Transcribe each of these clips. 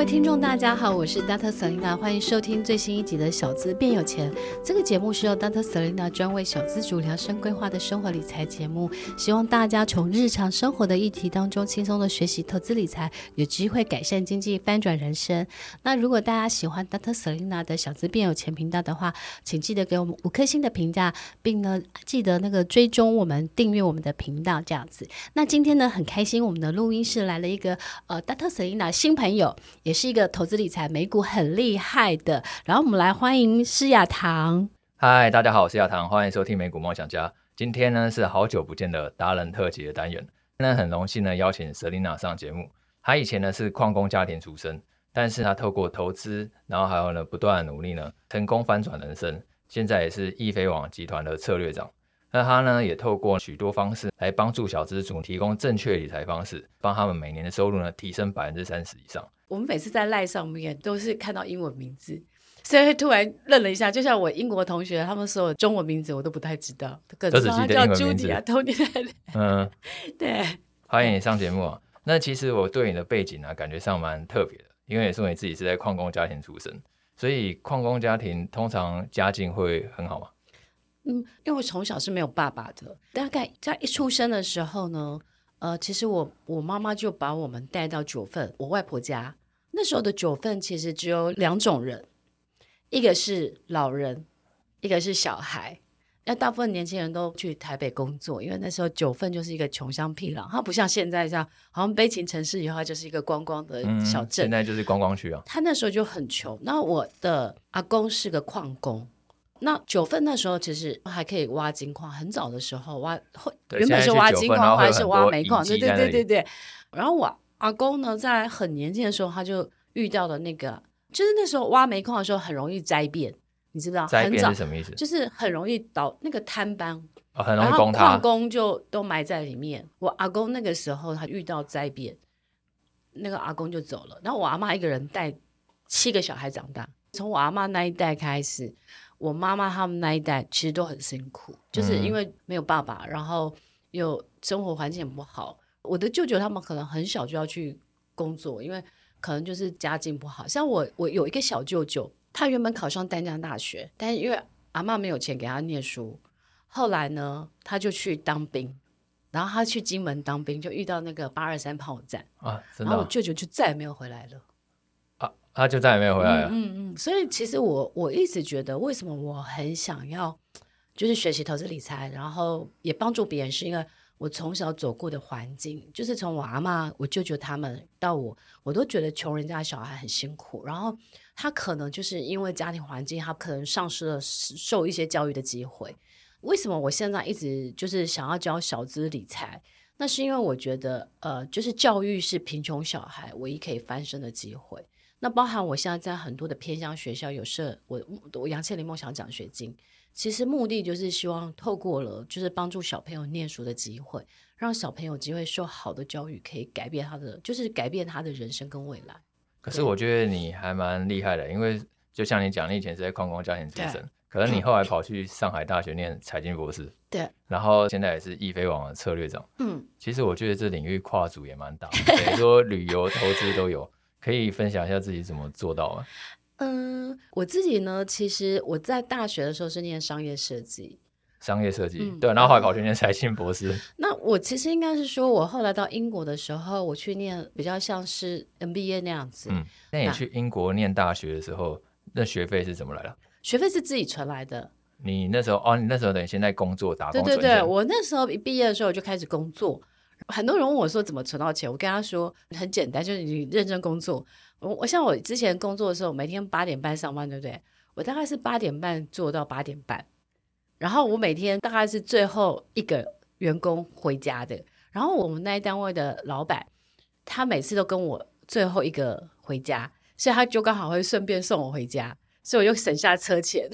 各位听众，大家好，我是 Dr. Selena，欢迎收听最新一集的《小资变有钱》。这个节目是由 Dr. Selena 专为小资主量身规划的生活理财节目，希望大家从日常生活的议题当中轻松的学习投资理财，有机会改善经济，翻转人生。那如果大家喜欢 Dr. Selena 的小资变有钱频道的话，请记得给我们五颗星的评价，并呢记得那个追踪我们、订阅我们的频道，这样子。那今天呢很开心，我们的录音室来了一个呃 Dr. Selena 新朋友。也是一个投资理财美股很厉害的，然后我们来欢迎施雅堂。嗨，大家好，我是雅棠，欢迎收听美股梦想家。今天呢是好久不见的达人特辑的单元，那很荣幸呢邀请 Selina 上节目。她以前呢是矿工家庭出身，但是她透过投资，然后还有呢不断的努力呢，成功翻转人生。现在也是易飞网集团的策略长。那他呢，也透过许多方式来帮助小资主提供正确理财方式，帮他们每年的收入呢提升百分之三十以上。我们每次在赖上面都是看到英文名字，所以会突然愣了一下。就像我英国同学，他们说的中文名字我都不太知道，都只记得英文名字。嗯，对，欢迎你上节目啊。那其实我对你的背景呢、啊，感觉上蛮特别的，因为也说你自己是在矿工家庭出身，所以矿工家庭通常家境会很好吗？嗯，因为我从小是没有爸爸的，大概在一出生的时候呢，呃，其实我我妈妈就把我们带到九份，我外婆家。那时候的九份其实只有两种人，一个是老人，一个是小孩。那大部分年轻人都去台北工作，因为那时候九份就是一个穷乡僻壤，它不像现在这样，好像悲情城市以后它就是一个观光的小镇。嗯，现在就是观光区啊。他那时候就很穷。那我的阿公是个矿工。那九份那时候其实还可以挖金矿，很早的时候挖，原本是挖金矿还是挖煤矿？对对对对对。然后我阿公呢，在很年轻的时候，他就遇到了那个，就是那时候挖煤矿的时候很容易灾变，你知不知道？灾变是什么意思？就是很容易倒那个坍崩，哦，很容易矿工就都埋在里面。我阿公那个时候他遇到灾变，那个阿公就走了。然后我阿妈一个人带七个小孩长大，从我阿妈那一代开始。我妈妈他们那一代其实都很辛苦，就是因为没有爸爸，嗯、然后又生活环境也不好。我的舅舅他们可能很小就要去工作，因为可能就是家境不好。像我，我有一个小舅舅，他原本考上丹江大学，但是因为阿妈没有钱给他念书，后来呢，他就去当兵，然后他去金门当兵，就遇到那个八二三炮战啊，然后我舅舅就再也没有回来了。啊他就再也没有回来了。嗯嗯，嗯，所以其实我我一直觉得，为什么我很想要就是学习投资理财，然后也帮助别人，是因为我从小走过的环境，就是从我阿妈、我舅舅他们到我，我都觉得穷人家小孩很辛苦。然后他可能就是因为家庭环境，他可能丧失了受一些教育的机会。为什么我现在一直就是想要教小资理财？那是因为我觉得，呃，就是教育是贫穷小孩唯一可以翻身的机会。那包含我现在在很多的偏乡学校有设我我杨倩玲梦想奖学金，其实目的就是希望透过了就是帮助小朋友念书的机会，让小朋友有机会受好的教育，可以改变他的就是改变他的人生跟未来。可是我觉得你还蛮厉害的，因为就像你讲，你以前是在矿工家庭出身，可能你后来跑去上海大学念财经博士，对，然后现在也是易飞网的策略长，嗯，其实我觉得这领域跨足也蛮大，等于说旅游投资都有。可以分享一下自己怎么做到吗？嗯，我自己呢，其实我在大学的时候是念商业设计，商业设计、嗯、对，然后后来跑去念财经博士。那我其实应该是说，我后来到英国的时候，我去念比较像是 MBA 那样子。嗯，那你去英国念大学的时候，那学费是怎么来的？学费是自己存来的。你那时候哦，你那时候等于现在工作打工？对对对，我那时候一毕业的时候我就开始工作。很多人问我说怎么存到钱，我跟他说很简单，就是你认真工作。我我像我之前工作的时候，每天八点半上班，对不对？我大概是八点半做到八点半，然后我每天大概是最后一个员工回家的。然后我们那一单位的老板，他每次都跟我最后一个回家，所以他就刚好会顺便送我回家，所以我就省下车钱，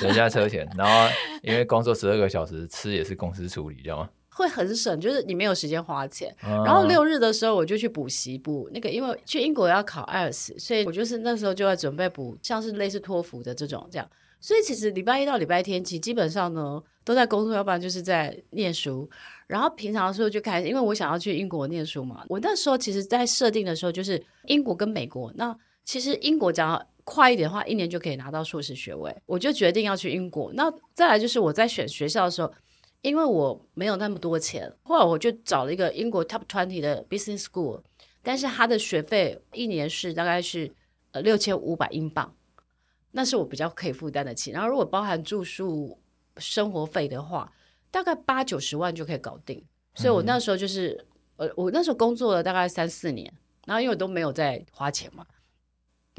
省下车钱。然后因为工作十二个小时，吃也是公司处理，知道吗？会很省，就是你没有时间花钱。哦、然后六日的时候，我就去补习补那个，因为去英国要考 IELTS，所以我就是那时候就在准备补，像是类似托福的这种这样。所以其实礼拜一到礼拜天，其实基本上呢都在工作，要不然就是在念书。然后平常的时候就开始，因为我想要去英国念书嘛。我那时候其实，在设定的时候就是英国跟美国，那其实英国讲快一点的话，一年就可以拿到硕士学位，我就决定要去英国。那再来就是我在选学校的时候，因为我没有那么多钱，后来我就找了一个英国 Top Twenty 的 Business School，但是它的学费一年是大概是呃六千五百英镑，那是我比较可以负担得起。然后如果包含住宿、生活费的话，大概八九十万就可以搞定。所以我那时候就是呃，我那时候工作了大概三四年，然后因为我都没有在花钱嘛。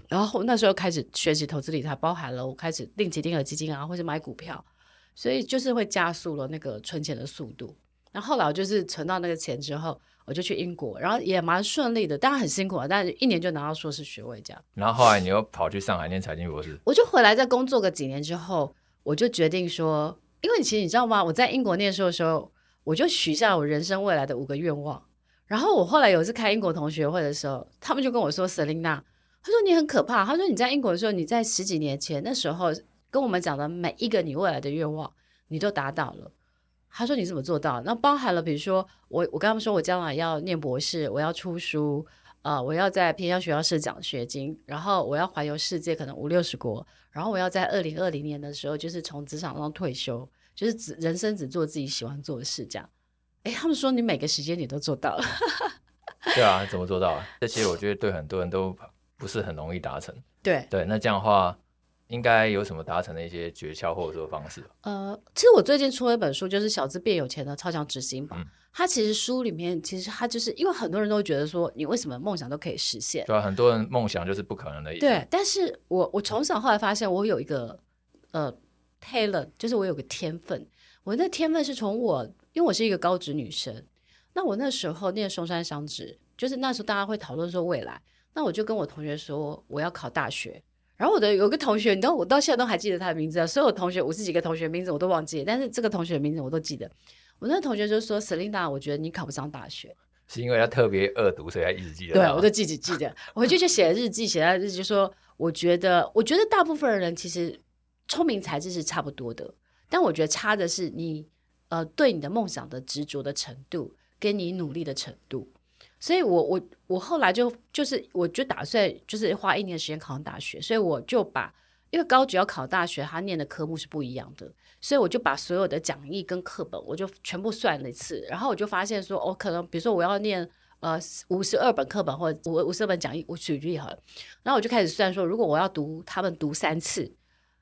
然后那时候开始学习投资理财，包含了我开始定期定额基金啊，或者买股票，所以就是会加速了那个存钱的速度。然后后来我就是存到那个钱之后，我就去英国，然后也蛮顺利的，当然很辛苦啊，但是一年就拿到硕士学位这样。然后后来你又跑去上海念财经博士，我就回来再工作个几年之后，我就决定说，因为其实你知道吗？我在英国念书的时候，我就许下我人生未来的五个愿望。然后我后来有一次开英国同学会的时候，他们就跟我说：“Selina。”他说你很可怕。他说你在英国的时候，你在十几年前那时候跟我们讲的每一个你未来的愿望，你都达到了。他说你怎么做到？那包含了比如说我，我跟他们说我将来要念博士，我要出书，呃，我要在偏乡学校设奖学金，然后我要环游世界，可能五六十国，然后我要在二零二零年的时候就是从职场上退休，就是只人生只做自己喜欢做的事，这样。哎，他们说你每个时间你都做到了。对啊，怎么做到啊？这些我觉得对很多人都。不是很容易达成，对对，那这样的话，应该有什么达成的一些诀窍或者说方式？呃，其实我最近出了一本书，就是《小资变有钱的超强执行法》。嗯，它其实书里面，其实它就是因为很多人都觉得说，你为什么梦想都可以实现？对啊，很多人梦想就是不可能的。对，但是我我从小后来发现，我有一个呃 talent，就是我有个天分。我那天分是从我，因为我是一个高职女生，那我那时候念松山商职，就是那时候大家会讨论说未来。那我就跟我同学说我要考大学，然后我的有个同学，你知道我到现在都还记得他的名字啊，所有同学五十几个同学名字我都忘记，但是这个同学的名字我都记得。我那个同学就说：“Selina，我觉得你考不上大学，是因为他特别恶毒，所以他一直记得。”对，我就记记记得，我回去就写了日记，写在日记就说：“我觉得，我觉得大部分人其实聪明才智是差不多的，但我觉得差的是你呃对你的梦想的执着的程度，跟你努力的程度。”所以我，我我后来就就是，我就打算就是花一年时间考上大学。所以我就把，因为高职要考大学，他念的科目是不一样的，所以我就把所有的讲义跟课本，我就全部算了一次。然后我就发现说，我、哦、可能比如说我要念呃五十二本课本或者五五十二本讲义，我举例好了。然后我就开始算说，如果我要读他们读三次，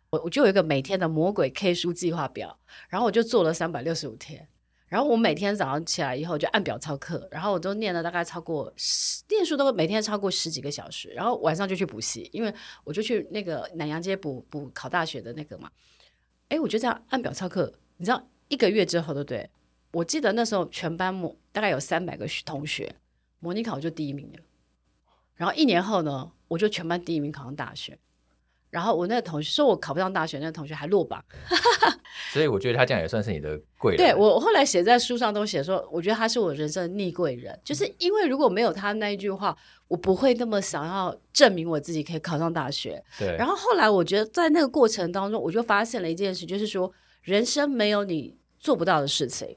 我我就有一个每天的魔鬼 K 书计划表，然后我就做了三百六十五天。然后我每天早上起来以后就按表操课，然后我都念了大概超过十，念书都每天超过十几个小时，然后晚上就去补习，因为我就去那个南阳街补补考大学的那个嘛。哎，我就这样按表操课，你知道一个月之后，对不对？我记得那时候全班模大概有三百个同学，模拟考就第一名了。然后一年后呢，我就全班第一名考上大学。然后我那个同学说我考不上大学，那个同学还落榜，所以我觉得他这样也算是你的贵人。对，我后来写在书上都写说，我觉得他是我人生的逆贵人，就是因为如果没有他那一句话，我不会那么想要证明我自己可以考上大学。对。然后后来我觉得在那个过程当中，我就发现了一件事，就是说人生没有你做不到的事情，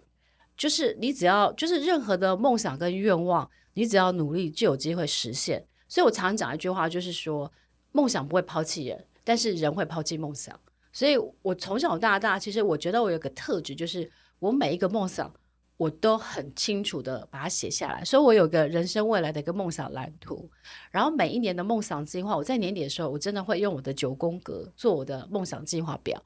就是你只要就是任何的梦想跟愿望，你只要努力就有机会实现。所以我常常讲一句话，就是说梦想不会抛弃人。但是人会抛弃梦想，所以我从小到大，其实我觉得我有个特质，就是我每一个梦想我都很清楚的把它写下来，所以我有个人生未来的一个梦想蓝图。然后每一年的梦想计划，我在年底的时候，我真的会用我的九宫格做我的梦想计划表。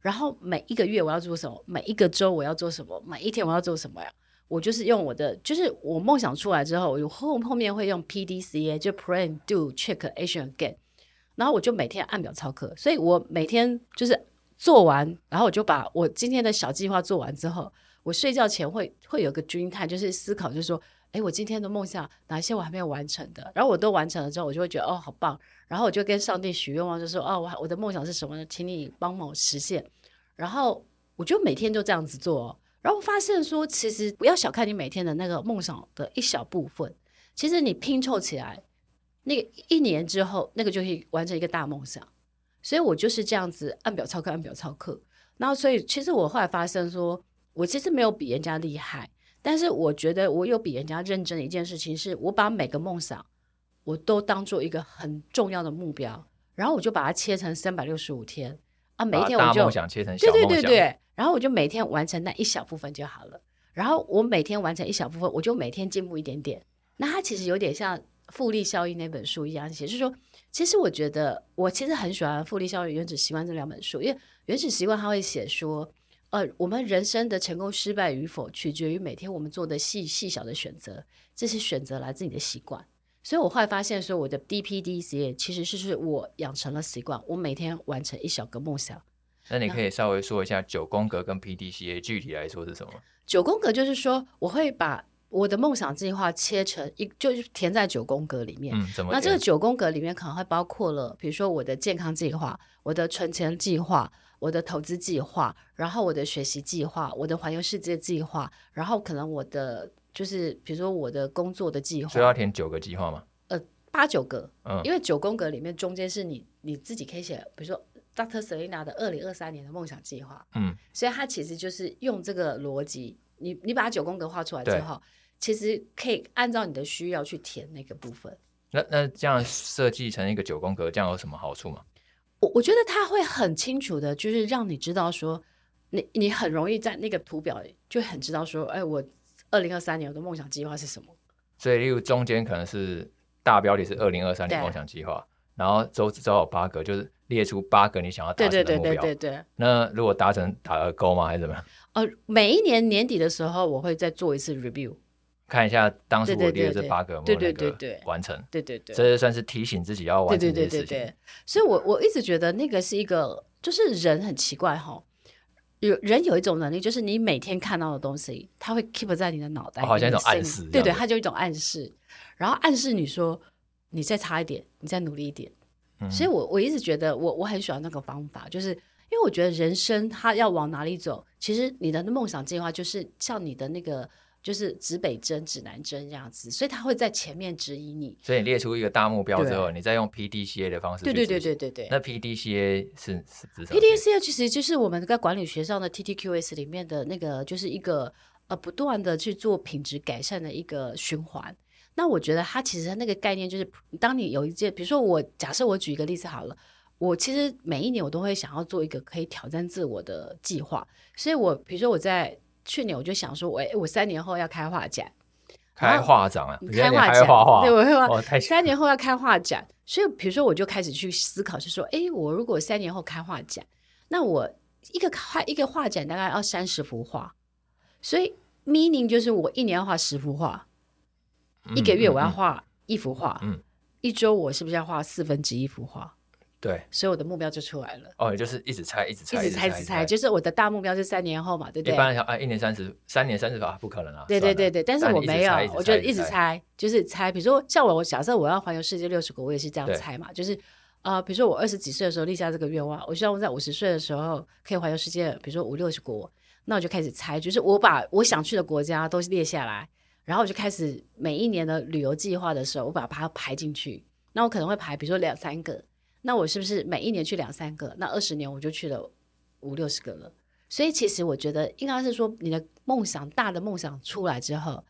然后每一个月我要做什么，每一个周我要做什么，每一天我要做什么呀？我就是用我的，就是我梦想出来之后，我后后面会用 PDCA，就 Plan Do Check Action Again。然后我就每天按表操课，所以我每天就是做完，然后我就把我今天的小计划做完之后，我睡觉前会会有个 dream time，就是思考，就是说，哎，我今天的梦想哪些我还没有完成的，然后我都完成了之后，我就会觉得哦，好棒，然后我就跟上帝许愿望，就说哦，我我的梦想是什么呢？请你帮忙实现。然后我就每天就这样子做，然后发现说，其实不要小看你每天的那个梦想的一小部分，其实你拼凑起来。那个一年之后，那个就可以完成一个大梦想，所以我就是这样子按表操课，按表操课。然后，所以其实我后来发现说，我其实没有比人家厉害，但是我觉得我有比人家认真的一件事情，是我把每个梦想我都当做一个很重要的目标，然后我就把它切成三百六十五天啊，每一天我就梦想切成小梦想，对对对对，然后我就每天完成那一小部分就好了。然后我每天完成一小部分，我就每天进步一点点。那它其实有点像复利效应那本书一样写，就是说，其实我觉得我其实很喜欢复利效应、原子习惯这两本书，因为原子习惯它会写说，呃，我们人生的成功失败与否取决于每天我们做的细细小的选择，这些选择来自你的习惯。所以我后来发现说，我的 DPDCA 其实是是我养成了习惯，我每天完成一小个梦想。那你可以稍微说一下九宫格跟 PDCA 具体来说是什么？九宫格就是说，我会把我的梦想计划切成一，就是填在九宫格里面。嗯，怎么？那这个九宫格里面可能会包括了，比如说我的健康计划、我的存钱计划、我的投资计划，然后我的学习计划、我的环游世界计划，然后可能我的。就是比如说我的工作的计划，所以要填九个计划吗？呃，八九个，嗯，因为九宫格里面中间是你你自己可以写，比如说 Dr. Selina 的二零二三年的梦想计划，嗯，所以它其实就是用这个逻辑，你你把九宫格画出来之后，其实可以按照你的需要去填那个部分。那那这样设计成一个九宫格，这样有什么好处吗？我我觉得它会很清楚的，就是让你知道说，你你很容易在那个图表就很知道说，哎，我。二零二三年我的梦想计划是什么？所以，例如中间可能是大标题是二零二三年梦想计划，然后周子周有八个，就是列出八个你想要达成的目标。对对对对对对。那如果达成打个勾吗？还是怎么样？呃，每一年年底的时候，我会再做一次 review，看一下当时我列的这八个有没有那个完成。对对对，这算是提醒自己要完成这件事情。对对对对对。所以我我一直觉得那个是一个，就是人很奇怪哈。有人有一种能力，就是你每天看到的东西，它会 keep 在你的脑袋，哦，好像一种暗示。对对，它就一种暗示，然后暗示你说你再差一点，你再努力一点。嗯、所以我我一直觉得我我很喜欢那个方法，就是因为我觉得人生它要往哪里走，其实你的梦想计划就是像你的那个。就是指北针、指南针这样子，所以他会在前面指引你。所以你列出一个大目标之后，你再用 PDCA 的方式去。对对对对对对。那 PDCA 是是指什么？PDCA 其实就是我们在管理学上的 TTQS 里面的那个，就是一个呃不断的去做品质改善的一个循环。那我觉得它其实那个概念就是，当你有一件，比如说我假设我举一个例子好了，我其实每一年我都会想要做一个可以挑战自我的计划，所以我比如说我在。去年我就想说，我我三年后要开画展，开画展啊，开画展，对，我会画。三年后要开画展，所以比如说我就开始去思考，是说，哎，我如果三年后开画展，那我一个画一个画展大概要三十幅画，所以 meaning 就是我一年要画十幅画，一个月我要画一幅画，嗯，一周我是不是要画四分之一幅画？对，所以我的目标就出来了。哦，也就是一直猜，一直猜，一直猜，一直猜，就是我的大目标是三年后嘛，对不对？一般啊，一年三十，三年三十吧，不可能啊。对对对对，但是我没有，我就一直猜，就是猜。比如说像我，我假设我要环游世界六十国，我也是这样猜嘛，就是啊，比如说我二十几岁的时候立下这个愿望，我希望我在五十岁的时候可以环游世界，比如说五六十国，那我就开始猜，就是我把我想去的国家都列下来，然后我就开始每一年的旅游计划的时候，我把它排进去，那我可能会排，比如说两三个。那我是不是每一年去两三个？那二十年我就去了五六十个了。所以其实我觉得应该是说，你的梦想大的梦想出来之后，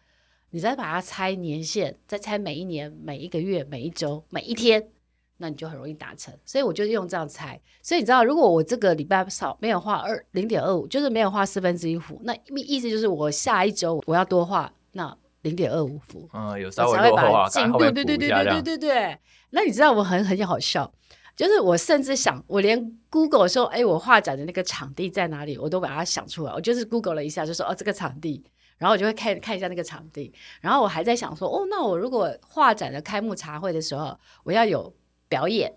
你再把它拆年限，再拆每一年、每一个月、每一周、每一天，那你就很容易达成。所以我就用这样拆。所以你知道，如果我这个礼拜少没有画二零点二五，就是没有画四分之一幅，那意思就是我下一周我要多画那零点二五幅。嗯，有稍微多画，进度，对对对对对对对。那你知道我很很好笑。就是我甚至想，我连 Google 说，哎，我画展的那个场地在哪里，我都把它想出来。我就是 Google 了一下，就说，哦，这个场地，然后我就会看看一下那个场地。然后我还在想说，哦，那我如果画展的开幕茶会的时候，我要有表演，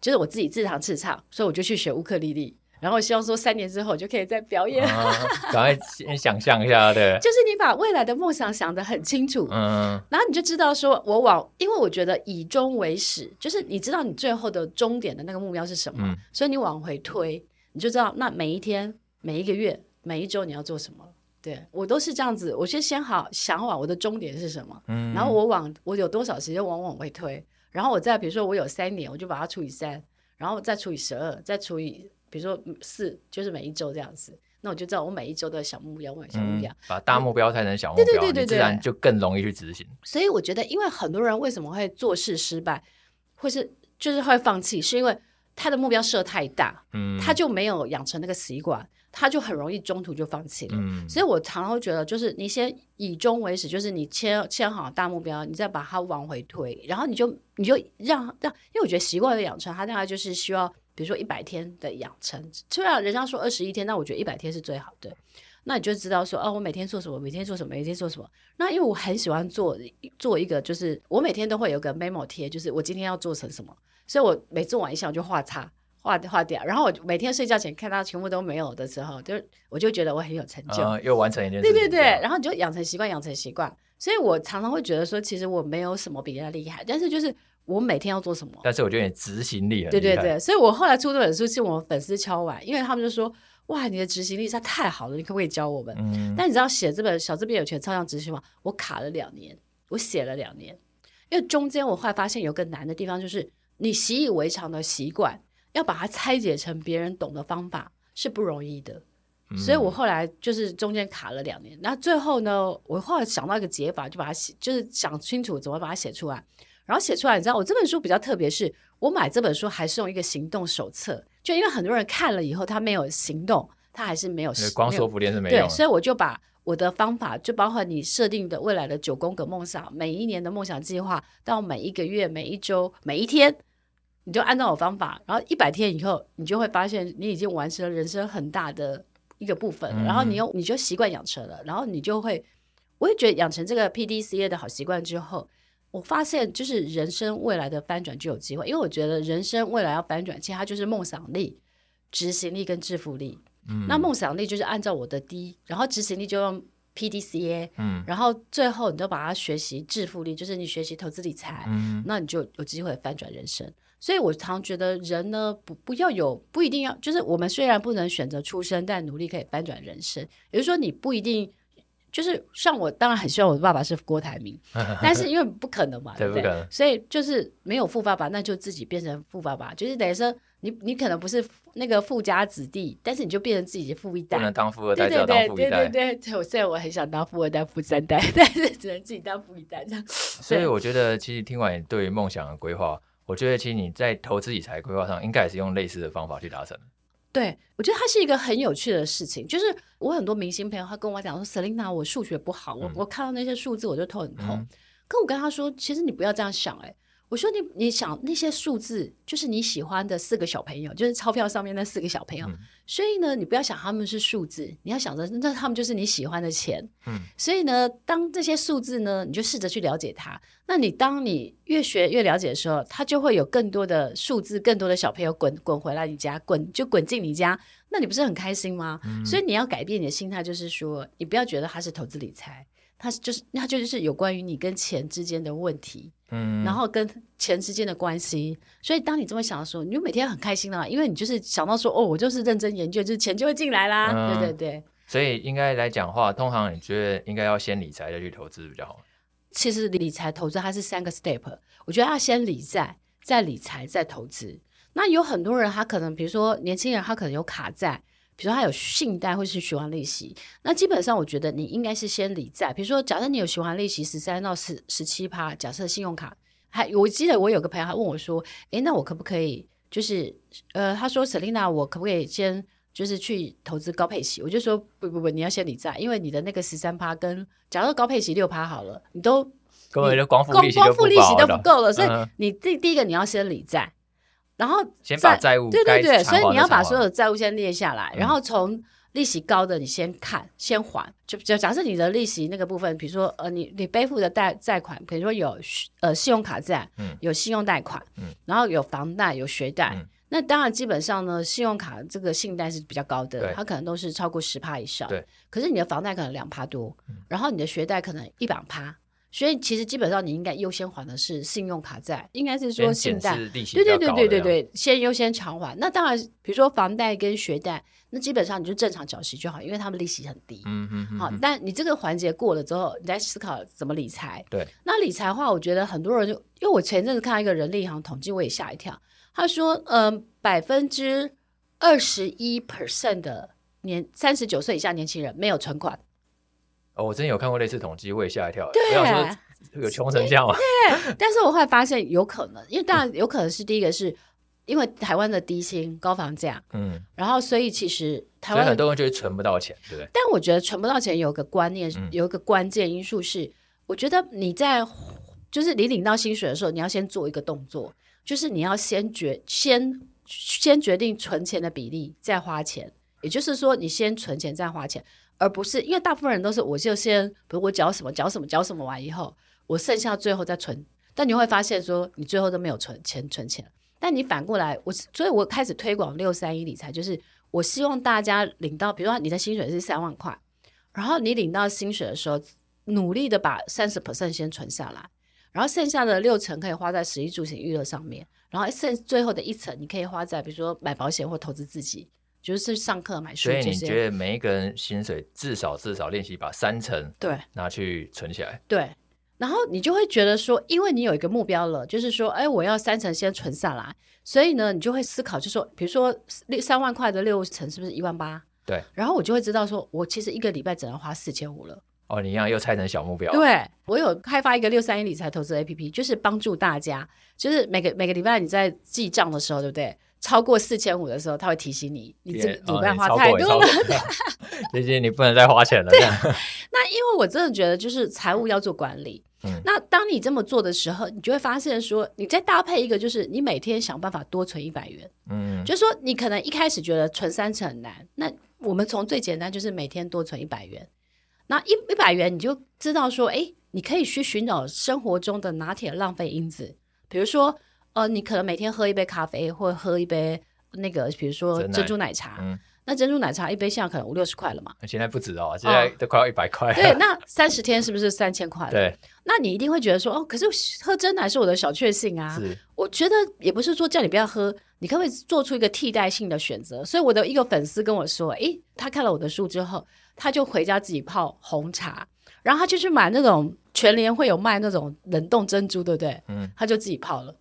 就是我自己自弹自唱，所以我就去学乌克丽丽。然后希望说三年之后我就可以再表演，赶快先想象一下，对，就是你把未来的梦想想得很清楚，嗯，然后你就知道说，我往，因为我觉得以终为始，就是你知道你最后的终点的那个目标是什么，嗯，所以你往回推，你就知道那每一天、每一个月、每一周你要做什么。对，我都是这样子，我先先好想好我的终点是什么，嗯，然后我往我有多少时间往往回推，然后我再比如说我有三年，我就把它除以三，然后再除以十二，再除以。比如说四，就是每一周这样子，那我就知道我每一周的小目标，我小目标、嗯，把大目标拆成小目标，对对对对对，自然就更容易去执行。所以我觉得，因为很多人为什么会做事失败，或是就是会放弃，是因为他的目标设太大，嗯，他就没有养成那个习惯。他就很容易中途就放弃了，嗯，所以我常常会觉得，就是你先以终为始，就是你签签好大目标，你再把它往回推，然后你就你就让让，因为我觉得习惯的养成，它大概就是需要，比如说一百天的养成，虽然人家说二十一天，那我觉得一百天是最好的，那你就知道说，哦，我每天做什么，每天做什么，每天做什么。那因为我很喜欢做做一个，就是我每天都会有个 memo 贴，就是我今天要做成什么，所以我每做完一项我就画叉。画画掉，然后我每天睡觉前看到全部都没有的时候，就我就觉得我很有成就，呃、又完成一件事。对对对，然后你就养成习惯，养成习惯。所以我常常会觉得说，其实我没有什么比人家厉害，但是就是我每天要做什么。但是我觉得你执行力很。对对对，所以我后来出这本书是我们粉丝敲完，因为他们就说：“哇，你的执行力实在太好了，你可不可以教我们？”嗯。但你知道写这本《小资边有权，超强执行吗？我卡了两年，我写了两年，因为中间我后来发现有个难的地方，就是你习以为常的习惯。要把它拆解成别人懂的方法是不容易的，嗯，所以我后来就是中间卡了两年。那最后呢，我后来想到一个解法，就把它写，就是想清楚怎么把它写出来。然后写出来，你知道，我这本书比较特别，是我买这本书还是用一个行动手册，就因为很多人看了以后他没有行动，他还是没有光说不练是没用。对，所以我就把我的方法，就包括你设定的未来的九宫格梦想，每一年的梦想计划，到每一个月、每一周、每一天。你就按照我方法，然后一百天以后，你就会发现你已经完成了人生很大的一个部分。嗯、然后你又你就习惯养成了，然后你就会，我也觉得养成这个 PDCA 的好习惯之后，我发现就是人生未来的翻转就有机会。因为我觉得人生未来要翻转，其实它就是梦想力、执行力跟致富力。嗯，那梦想力就是按照我的 D，然后执行力就用 PDCA，嗯，然后最后你就把它学习致富力，就是你学习投资理财，嗯，那你就有机会翻转人生。所以，我常觉得人呢，不不要有，不一定要，就是我们虽然不能选择出生，但努力可以翻转人生。也就是说，你不一定，就是像我，当然很希望我的爸爸是郭台铭，但是因为不可能嘛，对不对？所以就是没有富爸爸，那就自己变成富爸爸，就是等于说你，你你可能不是那个富家子弟，但是你就变成自己的富一代，不能当富二代，对对对对对对，对。我虽然我很想当富二代、富三代，但是只能自己当富一代这样。所以我觉得，其实听完你对于梦想的规划。我觉得其实你在投资理财规划上，应该也是用类似的方法去达成。对，我觉得它是一个很有趣的事情。就是我很多明星朋友，他跟我讲说：“Selina，我数学不好，我、嗯、我看到那些数字我就头很痛。嗯”可我跟他说：“其实你不要这样想、欸，哎。”我说你你想那些数字就是你喜欢的四个小朋友，就是钞票上面那四个小朋友。嗯、所以呢，你不要想他们是数字，你要想着那他们就是你喜欢的钱。嗯，所以呢，当这些数字呢，你就试着去了解它。那你当你越学越了解的时候，它就会有更多的数字，更多的小朋友滚滚回来你家，滚就滚进你家，那你不是很开心吗？嗯、所以你要改变你的心态，就是说你不要觉得它是投资理财。它就是，它就是有关于你跟钱之间的问题，嗯，然后跟钱之间的关系。所以当你这么想的时候，你就每天很开心啦，因为你就是想到说，哦，我就是认真研究，就是钱就会进来啦。嗯、对对对。所以应该来讲话，通常你觉得应该要先理财再去投资比较好。其实理财投资它是三个 step，我觉得要先理债，再理财，再投资。那有很多人他可能，比如说年轻人，他可能有卡债。比如说他有信贷或是循环利息，那基本上我觉得你应该是先理债。比如说，假设你有循环利息十三到十十七趴，假设信用卡还，我记得我有个朋友还问我说：“诶，那我可不可以就是呃，他说 Selina，我可不可以先就是去投资高配息？”我就说：“不不不，你要先理债，因为你的那个十三趴跟假设高配息六趴好了，你都各位的光付利息光付利息都不够了，所以你第第一个你要先理债。”然后先把债务对对对，所以你要把所有的债务先列下来，嗯、然后从利息高的你先看先还。就就假设你的利息那个部分，比如说呃你你背负的贷债款，比如说有呃信用卡债，嗯，有信用贷款，嗯，然后有房贷有学贷，嗯，那当然基本上呢，信用卡这个信贷是比较高的，它可能都是超过十趴以上，对。可是你的房贷可能两趴多，嗯，然后你的学贷可能一百趴。所以其实基本上你应该优先还的是信用卡债，应该是说信贷，对对对对对对，先优先偿还。那当然，比如说房贷跟学贷，那基本上你就正常缴息就好，因为他们利息很低。嗯嗯嗯。好，但你这个环节过了之后，你再思考怎么理财。对。那理财的话，我觉得很多人就，因为我前阵子看到一个人力银行统计，我也吓一跳。他说，嗯、呃，百分之二十一 percent 的年三十九岁以下年轻人没有存款。哦，我之前有看过类似统计，我也吓一跳。对，我想说有穷成这样吗？对，但是我后来发现有可能，因为当然有可能是第一个是因为台湾的低薪高房价，嗯，然后所以其实台湾很多人就是存不到钱，对不对？但我觉得存不到钱有个观念，嗯、有一个关键因素是，我觉得你在就是你领到薪水的时候，你要先做一个动作，就是你要先决先先决定存钱的比例，再花钱，也就是说你先存钱再花钱。而不是因为大部分人都是，我就先，比如我缴什么缴什么缴什么完以后，我剩下最后再存。但你会发现说，你最后都没有存钱存钱。但你反过来，我所以，我开始推广六三一理财，就是我希望大家领到，比如说你的薪水是三万块，然后你领到薪水的时候，努力的把三十 percent 先存下来，然后剩下的六成可以花在食衣住行娱乐上面，然后剩最后的一层你可以花在比如说买保险或投资自己。就是上课买书，所以你觉得每一个人薪水至少至少练习把三成对拿去存起来，对，然后你就会觉得说，因为你有一个目标了，就是说，哎，我要三成先存下来，所以呢，你就会思考，就是说，比如说六三万块的六成是不是一万八？对，然后我就会知道说，我其实一个礼拜只能花四千五了。哦，你一样又拆成小目标。对，我有开发一个六三一理财投资 APP，就是帮助大家，就是每个每个礼拜你在记账的时候，对不对？超过四千五的时候，他会提醒你，你这个礼拜花太多了，最近 你不能再花钱了。对，那因为我真的觉得，就是财务要做管理。嗯，那当你这么做的时候，你就会发现说，你再搭配一个，就是你每天想办法多存一百元。嗯，就是说你可能一开始觉得存三成很难，那我们从最简单就是每天多存一百元。那一一百元，你就知道说，哎，你可以去寻找生活中的拿铁浪费因子，比如说。呃，你可能每天喝一杯咖啡，或喝一杯那个，比如说珍珠奶茶。嗯，那珍珠奶茶一杯现在可能五六十块了嘛？现在不止哦，现在都快要一百块。对，那三十天是不是三千块？对，那你一定会觉得说，哦，可是喝真奶是我的小确幸啊。是，我觉得也不是说叫你不要喝，你可不可以做出一个替代性的选择？所以我的一个粉丝跟我说，诶，他看了我的书之后，他就回家自己泡红茶，然后他就去买那种全联会有卖那种冷冻珍珠，对不对？嗯，他就自己泡了。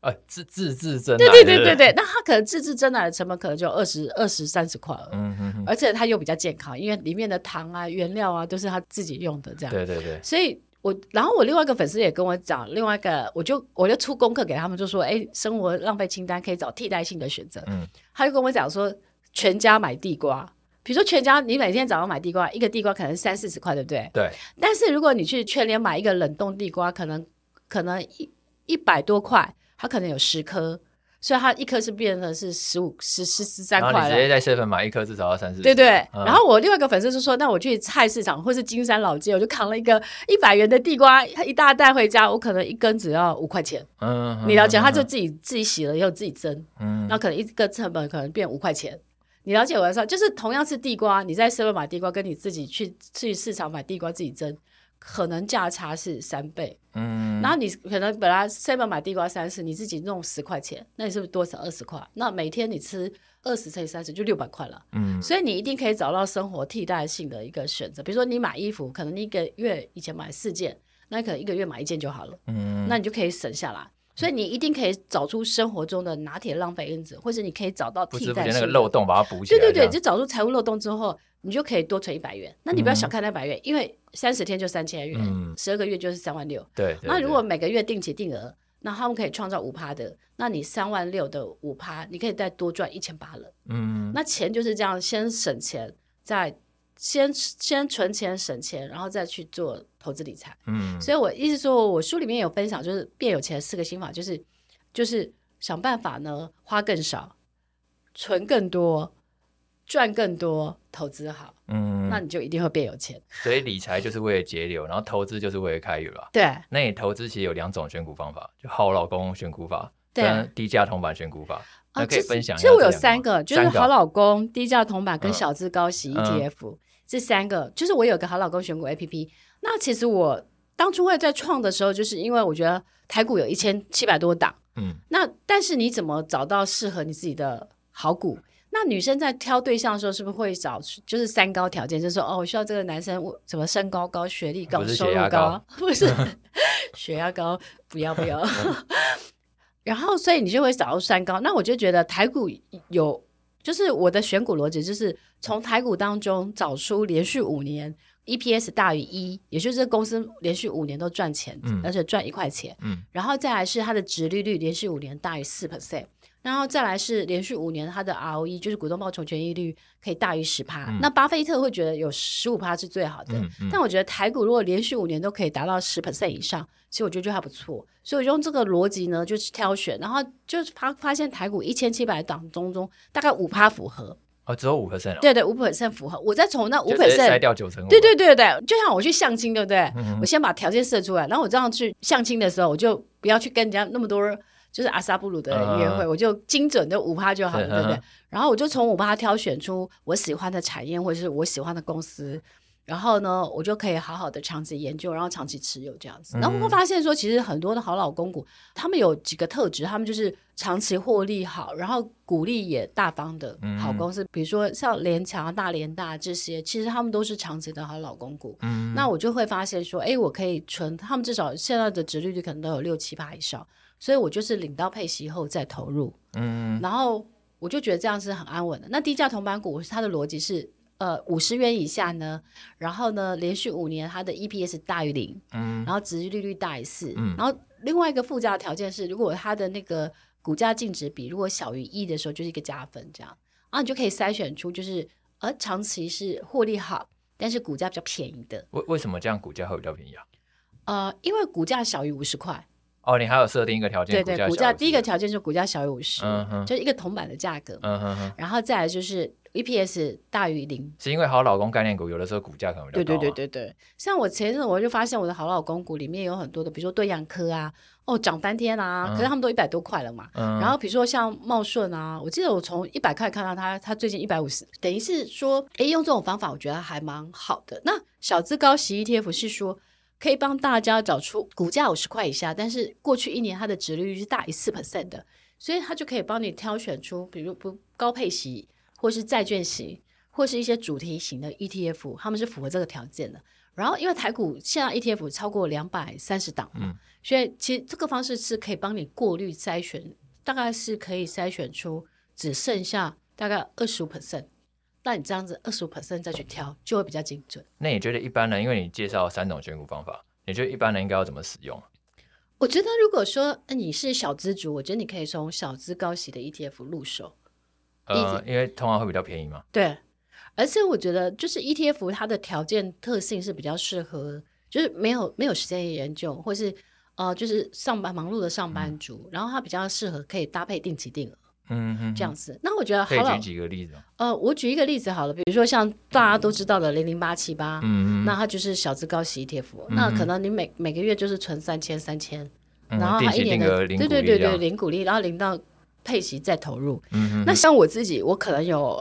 呃，自自制真奶，对对对对对，那它可能自制真奶的成本可能就二十二十三十块了，嗯哼哼，而且它又比较健康，因为里面的糖啊、原料啊都是他自己用的，这样，对对对。所以我，然后我另外一个粉丝也跟我讲，另外一个，我就我就出功课给他们，就说，哎，生活浪费清单可以找替代性的选择。嗯，他就跟我讲说，全家买地瓜，比如说全家，你每天早上买地瓜，一个地瓜可能三四十块，对不对？对。但是如果你去全联买一个冷冻地瓜，可能可能一一百多块。它可能有十颗，所以它一颗是变成是十五、十十十三块了。你直接在 seven 买一颗至少要三四。对对。嗯、然后我另外一个粉丝就说：“那我去菜市场或是金山老街，我就扛了一个一百元的地瓜，一大袋回家，我可能一根只要五块钱。嗯”嗯，你了解？他就自己自己洗了以后自己蒸。嗯。那可能一个成本可能变五块钱。你了解我的说，就是同样是地瓜，你在 seven 买地瓜，跟你自己去去市场买地瓜自己蒸。可能价差是三倍，嗯，然后你可能本来 seven 买地瓜三十，你自己弄十块钱，那你是不是多省二十块？那每天你吃二十乘以三十就六百块了，嗯，所以你一定可以找到生活替代性的一个选择。比如说你买衣服，可能你一个月以前买四件，那可能一个月买一件就好了，嗯，那你就可以省下来。所以你一定可以找出生活中的拿铁浪费因子，或者你可以找到替代那个漏洞，把它补起来。对对对，就找出财务漏洞之后，你就可以多存一百元。那你不要小看那百元，嗯、因为三十天就三千元，十二、嗯、个月就是三万六。对。那如果每个月定期定额，那他们可以创造五趴的，那你三万六的五趴，你可以再多赚一千八了。嗯。那钱就是这样，先省钱，再先先存钱省钱，然后再去做。投资理财，嗯，所以我意思说，我书里面有分享，就是变有钱的四个心法，就是就是想办法呢，花更少，存更多，赚更多，投资好，嗯，那你就一定会变有钱。所以理财就是为了节流，然后投资就是为了开源吧？对。那你投资其实有两种选股方法，就好老公选股法跟低价铜板选股法，那可以分享一下。其实我有三个，就是好老公、低价铜板跟小资高息 ETF 这三个，就是我有个好老公选股 APP。那其实我当初会在创的时候，就是因为我觉得台股有一千七百多档，嗯，那但是你怎么找到适合你自己的好股？那女生在挑对象的时候，是不是会找就是三高条件？就是说，哦，我需要这个男生什么身高高、学历高、收入高，不是 血压高，不要不要。然后，所以你就会找到三高。那我就觉得台股有就是我的选股逻辑，就是从台股当中找出连续五年 EPS 大于一，也就是公司连续五年都赚钱，嗯、而且赚一块钱，嗯，然后再来是它的值利率连续五年大于四 percent。然后再来是连续五年，它的 ROE 就是股东报酬权益率可以大于十趴。嗯、那巴菲特会觉得有十五趴是最好的，但我觉得台股如果连续五年都可以达到十 percent 以上，其实我觉得就还不错。所以我用这个逻辑呢，就是挑选，然后就发发现台股一千七百档中中大概五趴符合，哦，只有五 percent，对对，五 percent 符合。我再从那五 percent 筛掉九成，对对对对，就像我去相亲，对不对？嗯、我先把条件设出来，然后我这样去相亲的时候，我就不要去跟人家那么多。就是阿萨布鲁的约会，uh, 我就精准的五趴就好了，对不对？Uh. 然后我就从五趴挑选出我喜欢的产业或者是我喜欢的公司，然后呢，我就可以好好的长期研究，然后长期持有这样子。然后我会发现说，其实很多的好老公股，他们有几个特质，他们就是长期获利好，然后股利也大方的好公司，uh. 比如说像联强、大联大这些，其实他们都是长期的好老公股。Uh. 那我就会发现说，哎，我可以存，他们至少现在的值利率可能都有六七八以上。所以我就是领到配息后再投入，嗯，然后我就觉得这样是很安稳的。那低价铜板股它的逻辑是，呃，五十元以下呢，然后呢，连续五年它的 EPS 大于零，嗯，然后值利率大于四，嗯，然后另外一个附加条件是，如果它的那个股价净值比如果小于一的时候，就是一个加分，这样，然后你就可以筛选出就是，呃，长期是获利好，但是股价比较便宜的。为为什么这样股价会比较便宜啊？呃，因为股价小于五十块。哦，你还有设定一个条件，对对，股价第一个条件就是股价小于五十，就是一个铜板的价格，嗯哼哼，然后再来就是 EPS 大于零，是因为好老公概念股有的时候股价可能比较高，对对对对对，像我前一阵子我就发现我的好老公股里面有很多的，比如说对阳科啊，哦涨翻天啊，可是他们都一百多块了嘛，嗯然后比如说像茂顺啊，我记得我从一百块看到他，他最近一百五十，等于是说，哎，用这种方法我觉得还蛮好的。那小资高息 ETF 是说。可以帮大家找出股价五十块以下，但是过去一年它的值利率是大于四 percent 的，所以它就可以帮你挑选出，比如不高配息，或是债券型，或是一些主题型的 ETF，他们是符合这个条件的。然后因为台股现在 ETF 超过两百三十档，嗯，所以其实这个方式是可以帮你过滤筛选，大概是可以筛选出只剩下大概二十五 percent。那你这样子二十五 percent 再去挑，就会比较精准。那你觉得一般人，因为你介绍三种选股方法，你觉得一般人应该要怎么使用？我觉得如果说你是小资族，我觉得你可以从小资高息的 ETF 入手。呃，因为通常会比较便宜嘛。对，而且我觉得就是 ETF 它的条件特性是比较适合，就是没有没有时间研究，或是呃就是上班忙碌的上班族，嗯、然后它比较适合可以搭配定期定额。嗯嗯，这样子，那我觉得好老，可以举几个例子。呃，我举一个例子好了，比如说像大家都知道的零零八七八，嗯嗯，那它就是小资高息 ETF，那可能你每每个月就是存三千三千，然后它一年的对对对对零股利，然后领到配息再投入。嗯嗯，那像我自己，我可能有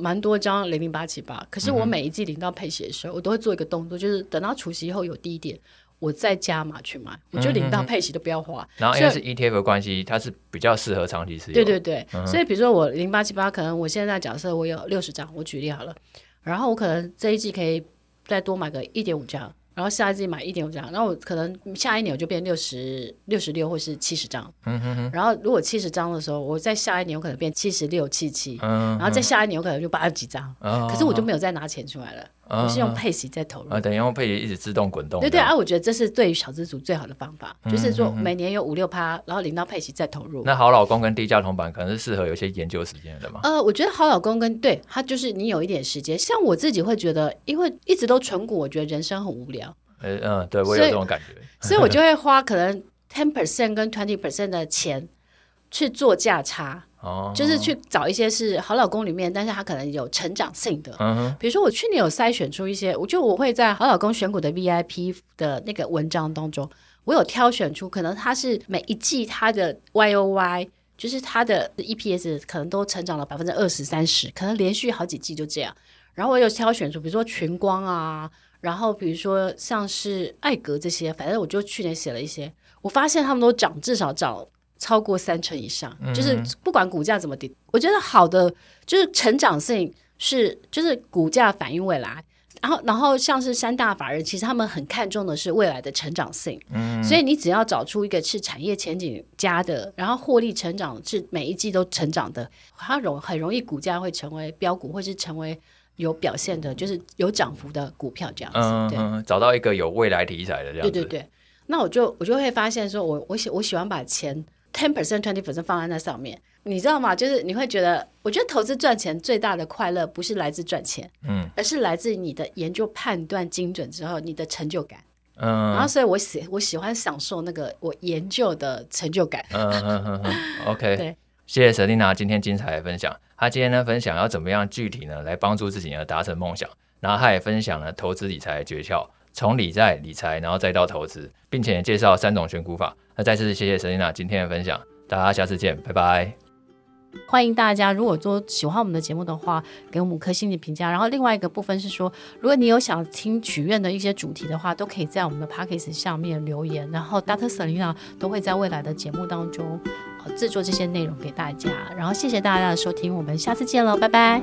蛮多张零零八七八，可是我每一季领到配息的时候，我都会做一个动作，就是等到除夕以后有低点。我再加码去买，我就领到配息都不要花。嗯、然后因为是 ETF 的关系，它是比较适合长期持有。对对对，嗯、所以比如说我零八七八，可能我现在假设我有六十张，我举例好了，然后我可能这一季可以再多买个一点五张。然后下一季买一点五张，然后我可能下一年我就变六十六十六或是七十张。嗯哼哼。然后如果七十张的时候，我在下一年我可能变七十六七七。嗯。然后再下一年我可能就八十几张。可是我就没有再拿钱出来了，我是用配息在投入。啊，等于用配息一直自动滚动。对对啊，我觉得这是对于小资族最好的方法，就是说每年有五六趴，然后领到配息再投入。那好老公跟低价铜板可能是适合有些研究时间的嘛？呃，我觉得好老公跟对他就是你有一点时间，像我自己会觉得，因为一直都存股，我觉得人生很无聊。呃嗯，对我有这种感觉，所以，所以我就会花可能 ten percent 跟 twenty percent 的钱去做价差，哦，就是去找一些是好老公里面，但是他可能有成长性的，嗯，比如说我去年有筛选出一些，我就我会在好老公选股的 VIP 的那个文章当中，我有挑选出可能他是每一季他的 YOY，就是他的 EPS 可能都成长了百分之二十三十，可能连续好几季就这样，然后我有挑选出，比如说群光啊。然后比如说像是艾格这些，反正我就去年写了一些，我发现他们都涨，至少涨超过三成以上，嗯、就是不管股价怎么跌，我觉得好的就是成长性是就是股价反映未来，然后，然后像是三大法人，其实他们很看重的是未来的成长性。嗯，所以你只要找出一个是产业前景佳的，然后获利成长是每一季都成长的，它容很容易股价会成为标股，或是成为有表现的，就是有涨幅的股票这样子。嗯，对，找到一个有未来题材的这样子。对对对，那我就我就会发现说我，我我喜我喜欢把钱 ten percent twenty percent 放在那上面。你知道吗？就是你会觉得，我觉得投资赚钱最大的快乐不是来自赚钱，嗯，而是来自你的研究判断精准之后你的成就感，嗯，然后所以我喜我喜欢享受那个我研究的成就感，嗯嗯嗯嗯，OK，对，谢谢 Selina 今天精彩的分享。她今天呢分享要怎么样具体呢来帮助自己呢达成梦想，然后她也分享了投资理财的诀窍，从理财理财，然后再到投资，并且介绍三种选股法。那再次谢谢 Selina 今天的分享，大家下次见，拜拜。欢迎大家，如果说喜欢我们的节目的话，给我们五颗星的评价。然后另外一个部分是说，如果你有想听许愿的一些主题的话，都可以在我们的 Podcast 下面留言。然后 Dr. Selina 都会在未来的节目当中，制作这些内容给大家。然后谢谢大家的收听，我们下次见喽，拜拜。